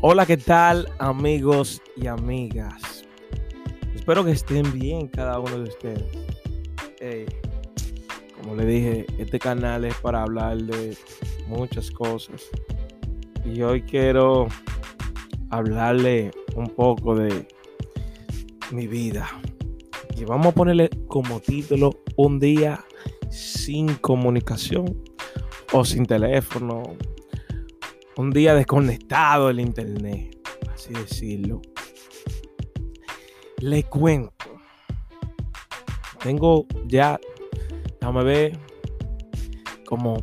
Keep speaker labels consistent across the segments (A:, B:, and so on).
A: Hola, ¿qué tal amigos y amigas? Espero que estén bien cada uno de ustedes. Como le dije, este canal es para hablar de muchas cosas. Y hoy quiero hablarle un poco de mi vida. Y vamos a ponerle como título un día sin comunicación o sin teléfono un día desconectado del internet, así decirlo. Le cuento. Tengo ya, déjame ver, como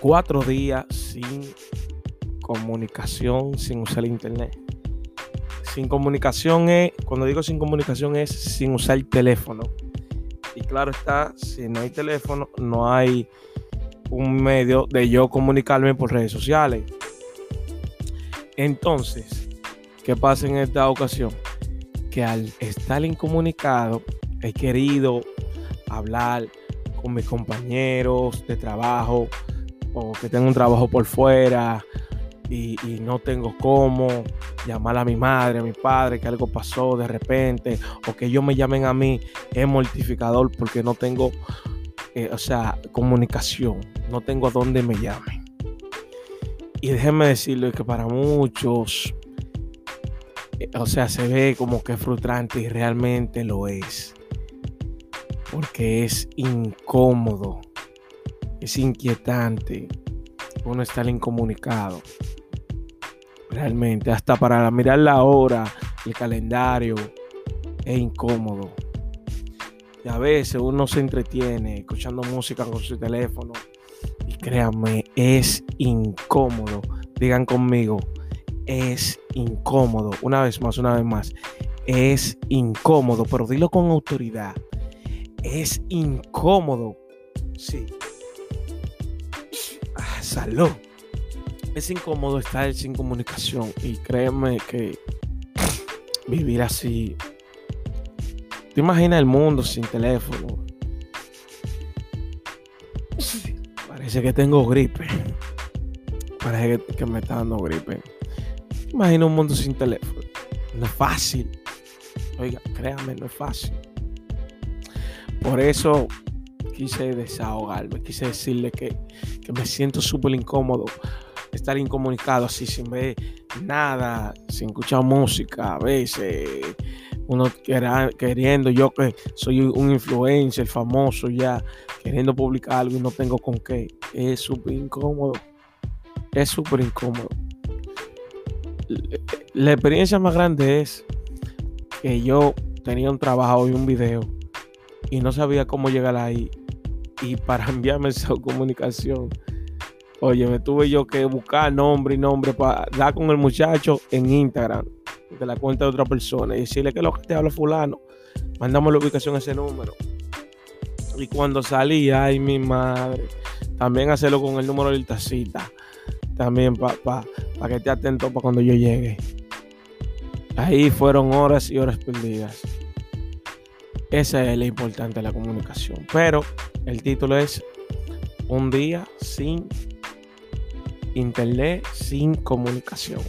A: cuatro días sin comunicación, sin usar el internet. Sin comunicación es, cuando digo sin comunicación es sin usar el teléfono. Y claro está, si no hay teléfono, no hay un medio de yo comunicarme por redes sociales. Entonces, ¿qué pasa en esta ocasión? Que al estar incomunicado, he querido hablar con mis compañeros de trabajo o que tengo un trabajo por fuera y, no tengo cómo llamar a mi madre, a mi padre, que algo pasó de repente o que ellos me llamen a mí, es mortificador porque no tengo, eh, o sea, comunicación, no tengo a dónde me llamen. Y déjenme decirle que para muchos, eh, o sea, se ve como que es frustrante y realmente lo es. Porque es incómodo, es inquietante uno estar incomunicado. Realmente, hasta para mirar la hora, el calendario, es incómodo. Y a veces uno se entretiene escuchando música con su teléfono Créanme, es incómodo. Digan conmigo, es incómodo. Una vez más, una vez más. Es incómodo, pero dilo con autoridad. Es incómodo. Sí. Ah, salud. Es incómodo estar sin comunicación. Y créeme que vivir así. ¿Te imaginas el mundo sin teléfono? Parece que tengo gripe. Parece que, me está dando gripe. Imagina un mundo sin teléfono. No es fácil. Oiga, créame, no es fácil. Por eso quise desahogarme, quise decirle que, que me siento súper incómodo estar incomunicado así sin ver nada, sin escuchar música, a veces uno queriendo, yo que soy un influencer famoso ya, queriendo publicar algo y no tengo con qué. Es súper incómodo. Es súper incómodo. La experiencia más grande es que yo tenía un trabajo y un video y no sabía cómo llegar ahí. Y para enviarme esa comunicación, oye, me tuve yo que buscar nombre y nombre para dar con el muchacho en Instagram de la cuenta de otra persona y decirle que lo que te habla fulano, mandamos la ubicación a ese número. Y cuando salí, ay mi madre, también hacerlo con el número del tacita, también para pa, que esté atento para cuando yo llegue. Ahí fueron horas y horas perdidas. Esa es la importante de la comunicación. Pero el título es Un día sin internet, sin comunicación.